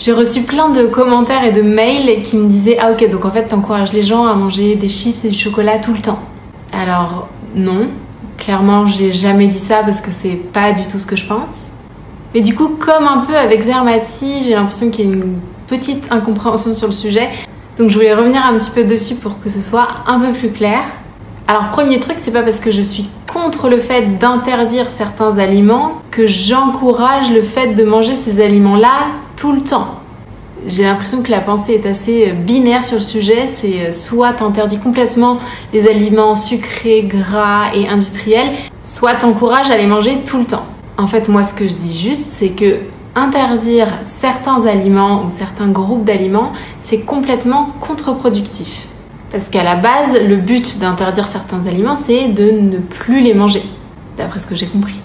J'ai reçu plein de commentaires et de mails qui me disaient Ah, ok, donc en fait, t'encourages les gens à manger des chips et du chocolat tout le temps. Alors, non, clairement, j'ai jamais dit ça parce que c'est pas du tout ce que je pense. Mais du coup, comme un peu avec Zermati, j'ai l'impression qu'il y a une petite incompréhension sur le sujet. Donc, je voulais revenir un petit peu dessus pour que ce soit un peu plus clair. Alors, premier truc, c'est pas parce que je suis contre le fait d'interdire certains aliments que j'encourage le fait de manger ces aliments-là tout le temps. J'ai l'impression que la pensée est assez euh, binaire sur le sujet. C'est euh, soit t'interdis complètement les aliments sucrés, gras et industriels, soit t'encourages à les manger tout le temps. En fait, moi, ce que je dis juste, c'est que interdire certains aliments ou certains groupes d'aliments, c'est complètement contre-productif. Parce qu'à la base, le but d'interdire certains aliments, c'est de ne plus les manger, d'après ce que j'ai compris.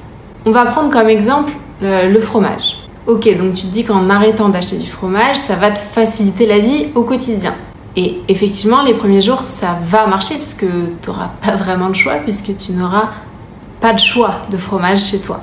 On va prendre comme exemple le, le fromage. Ok, donc tu te dis qu'en arrêtant d'acheter du fromage, ça va te faciliter la vie au quotidien. Et effectivement, les premiers jours, ça va marcher puisque tu n'auras pas vraiment de choix, puisque tu n'auras pas de choix de fromage chez toi.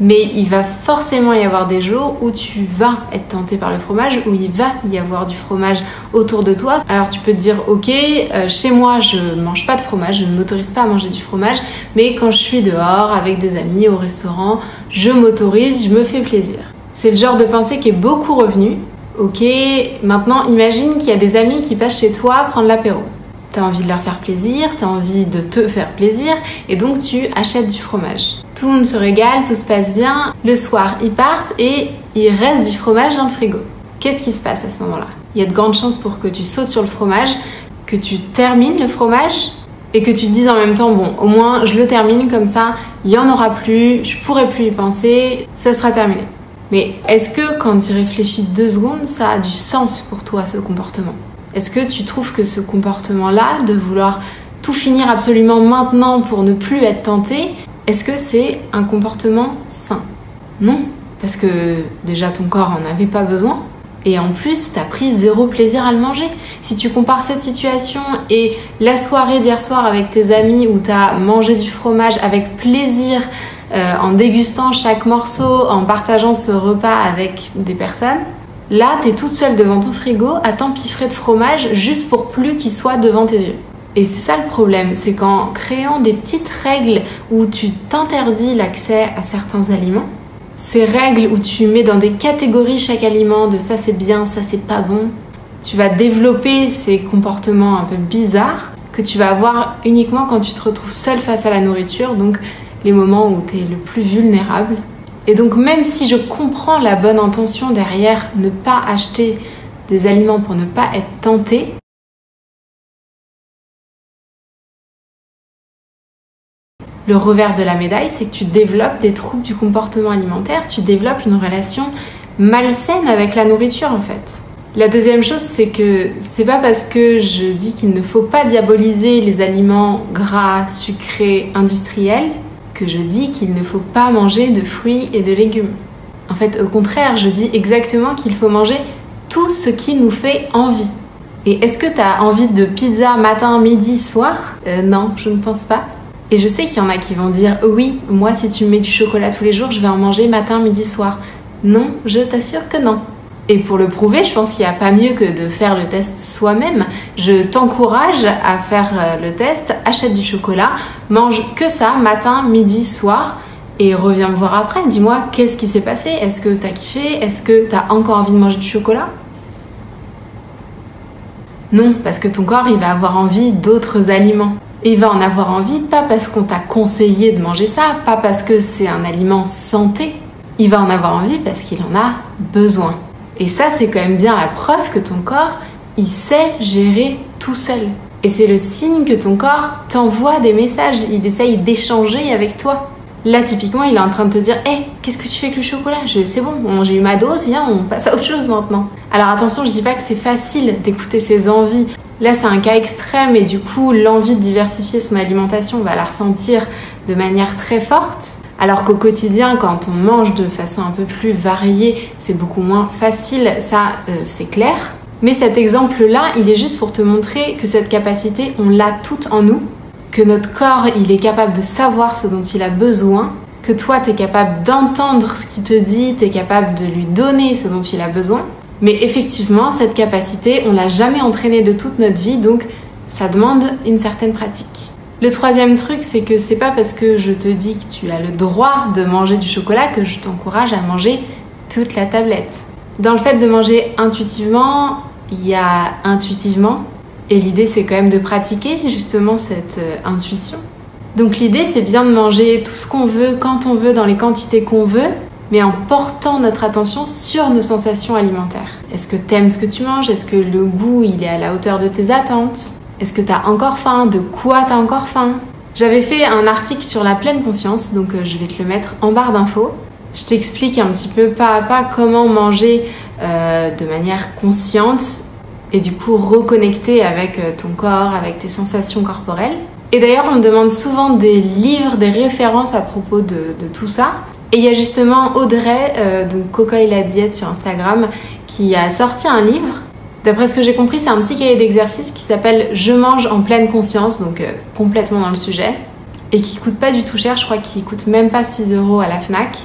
Mais il va forcément y avoir des jours où tu vas être tenté par le fromage, où il va y avoir du fromage autour de toi. Alors tu peux te dire, ok, euh, chez moi je mange pas de fromage, je ne m'autorise pas à manger du fromage, mais quand je suis dehors avec des amis au restaurant, je m'autorise, je me fais plaisir. C'est le genre de pensée qui est beaucoup revenu. Ok, maintenant imagine qu'il y a des amis qui passent chez toi prendre l'apéro. T'as envie de leur faire plaisir, t'as envie de te faire plaisir, et donc tu achètes du fromage. Tout le monde se régale, tout se passe bien. Le soir, ils partent et il reste du fromage dans le frigo. Qu'est-ce qui se passe à ce moment-là? Il y a de grandes chances pour que tu sautes sur le fromage, que tu termines le fromage et que tu te dises en même temps, bon, au moins je le termine comme ça, il y en aura plus, je pourrai plus y penser, ça sera terminé. Mais est-ce que quand tu réfléchis deux secondes, ça a du sens pour toi ce comportement? Est-ce que tu trouves que ce comportement-là, de vouloir tout finir absolument maintenant pour ne plus être tenté, est-ce que c'est un comportement sain? Non, parce que déjà ton corps en avait pas besoin. Et en plus, t'as pris zéro plaisir à le manger. Si tu compares cette situation et la soirée d'hier soir avec tes amis où t'as mangé du fromage avec plaisir, euh, en dégustant chaque morceau, en partageant ce repas avec des personnes. Là, tu es toute seule devant ton frigo à t'empiffrer de fromage juste pour plus qu'il soit devant tes yeux. Et c'est ça le problème, c'est qu'en créant des petites règles où tu t'interdis l'accès à certains aliments, ces règles où tu mets dans des catégories chaque aliment de ça c'est bien, ça c'est pas bon, tu vas développer ces comportements un peu bizarres que tu vas avoir uniquement quand tu te retrouves seule face à la nourriture. Donc les moments où tu es le plus vulnérable. Et donc même si je comprends la bonne intention derrière ne pas acheter des aliments pour ne pas être tenté, le revers de la médaille, c'est que tu développes des troubles du comportement alimentaire, tu développes une relation malsaine avec la nourriture en fait. La deuxième chose, c'est que c'est pas parce que je dis qu'il ne faut pas diaboliser les aliments gras, sucrés, industriels que je dis qu'il ne faut pas manger de fruits et de légumes. En fait, au contraire, je dis exactement qu'il faut manger tout ce qui nous fait envie. Et est-ce que tu as envie de pizza matin, midi, soir? Euh, Non, je ne pense pas. Et je sais qu'il y en a qui vont dire oui, moi si tu mets du chocolat tous les jours, je vais en manger matin, midi, soir. Non, je t'assure que non. Et pour le prouver, je pense qu'il n'y a pas mieux que de faire le test soi-même. Je t'encourage à faire euh, le test, achète du chocolat, mange que ça, matin, midi, soir, et reviens me voir après. Dis-moi qu'est-ce qui s'est passé, est-ce que t'as kiffé, est-ce que t'as encore envie de manger du chocolat? Non, parce que ton corps, il va avoir envie d'autres aliments. Il va en avoir envie pas parce qu'on t'a conseillé de manger ça, pas parce que c'est un aliment santé. Il va en avoir envie parce qu'il en a besoin. Et ça, c'est quand même bien la preuve que ton corps, il sait gérer tout seul. Et c'est le signe que ton corps t'envoie des messages, il essaye d'échanger avec toi. Là, typiquement, il est en train de te dire Hé, qu'est-ce que tu fais avec le chocolat? C'est bon, j'ai eu ma dose, viens, on passe à autre chose maintenant. Alors attention, je dis pas que c'est facile d'écouter ses envies. Là, c'est un cas extrême et du coup, l'envie de diversifier son alimentation, va la ressentir de manière très forte. Alors qu'au quotidien, quand on mange de façon un peu plus variée, c'est beaucoup moins facile, ça euh, c'est clair. Mais cet exemple-là, il est juste pour te montrer que cette capacité, on l'a toute en nous, que notre corps, il est capable de savoir ce dont il a besoin, que toi, tu es capable d'entendre ce qu'il te dit, tu es capable de lui donner ce dont il a besoin, Mais effectivement, cette capacité, on l'a jamais entraînée de toute notre vie, donc ça demande une certaine pratique. Le troisième truc, c'est que c'est pas parce que je te dis que tu as le droit de manger du chocolat que je t'encourage à manger toute la tablette. Dans le fait de manger intuitivement, il y a intuitivement, et l'idée c'est quand même de pratiquer justement cette euh, intuition. Donc l'idée c'est bien de manger tout ce qu'on veut, quand on veut, dans les quantités qu'on veut, mais en portant notre attention sur nos sensations alimentaires. Est-ce que t'aimes ce que tu manges? Est-ce que le goût il est à la hauteur de tes attentes? Est-ce que t'as encore faim? De quoi t'as encore faim? J'avais fait un article sur la pleine conscience, donc euh, je vais te le mettre en barre d'infos. Je t'explique un petit peu pas à pas comment manger euh, de manière consciente et du coup reconnecter avec euh, ton corps, avec tes sensations corporelles. Et d'ailleurs, on me demande souvent des livres, des références à propos de, tout ça. Et il y a justement Audrey, euh, donc Coco et la diète sur Instagram, qui a sorti un livre. D'après ce que j'ai compris, c'est un petit cahier d'exercice qui s'appelle Je mange en pleine conscience, donc euh, complètement dans le sujet, et qui coûte pas du tout cher, je crois qu'il coûte même pas 6 euros à la Fnac.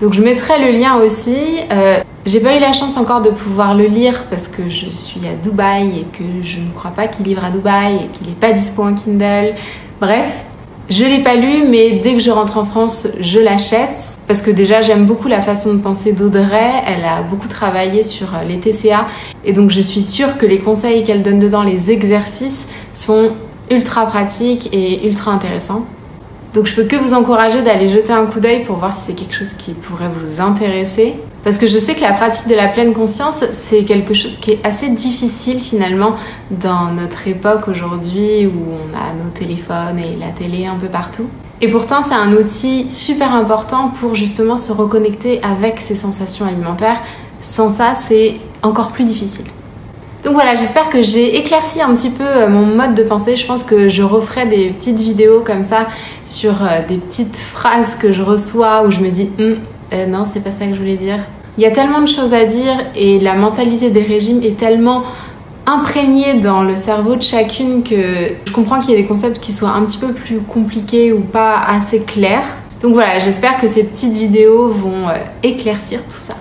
Donc je mettrai le lien aussi. Euh, j'ai pas eu la chance encore de pouvoir le lire parce que je suis à Dubaï et que je ne crois pas qu'il livre à Dubaï et qu'il n'est pas dispo en Kindle. Bref, je l'ai pas lu, mais dès que je rentre en France, je l'achète. Parce que déjà, j'aime beaucoup la façon de penser d'Audrey. Elle a beaucoup travaillé sur euh, les TCA. Et donc, je suis sûre que les conseils qu'elle donne dedans, les exercices, sont ultra pratiques et ultra intéressants. Donc je peux que vous encourager d'aller jeter un coup d'œil pour voir si c'est quelque chose qui pourrait vous intéresser. Parce que je sais que la pratique de la pleine conscience, c'est quelque chose qui est assez difficile finalement dans notre époque aujourd'hui où on a nos téléphones et la télé un peu partout. Et pourtant, c'est un outil super important pour justement se reconnecter avec ses sensations alimentaires. Sans ça, c'est encore plus difficile. Donc voilà, j'espère que j'ai éclairci un petit peu euh, mon mode de pensée. Je pense que je referai des petites vidéos comme ça sur euh, des petites phrases que je reçois où je me dis hum, euh, non, c'est pas ça que je voulais dire. Il y a tellement de choses à dire et la mentalité des régimes est tellement imprégnée dans le cerveau de chacune que je comprends qu'il y ait des concepts qui soient un petit peu plus compliqués ou pas assez clairs. Donc voilà, j'espère que ces petites vidéos vont éclaircir tout ça.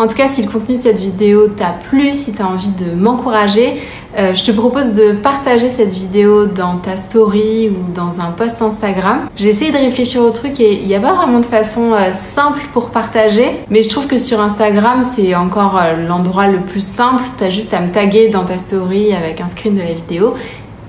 En tout cas, si le contenu de cette vidéo t'a plu, si tu as envie de m'encourager, euh, je te propose de partager cette vidéo dans ta story ou dans un post Instagram. J'ai essayé de réfléchir au truc et il n'y a pas vraiment de façon euh, simple pour partager, mais je trouve que sur Instagram, c'est encore euh, l'endroit le plus simple. Tu juste à me taguer dans ta story avec un screen de la vidéo.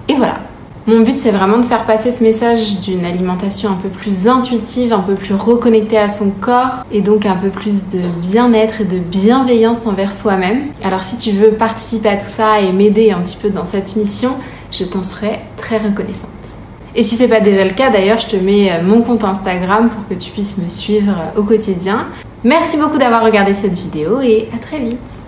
Et voilà, mon but, c'est vraiment de faire passer ce message d'une alimentation un peu plus intuitive, un peu plus reconnectée à son corps et donc un peu plus de bien-être et de bienveillance envers soi-même. Alors si tu veux participer à tout ça et m'aider un petit peu dans cette mission, je t'en serai très reconnaissante. Et si c'est pas déjà le cas, d'ailleurs, je te mets euh, mon compte Instagram pour que tu puisses me suivre euh, au quotidien. Merci beaucoup d'avoir regardé cette vidéo et à très vite.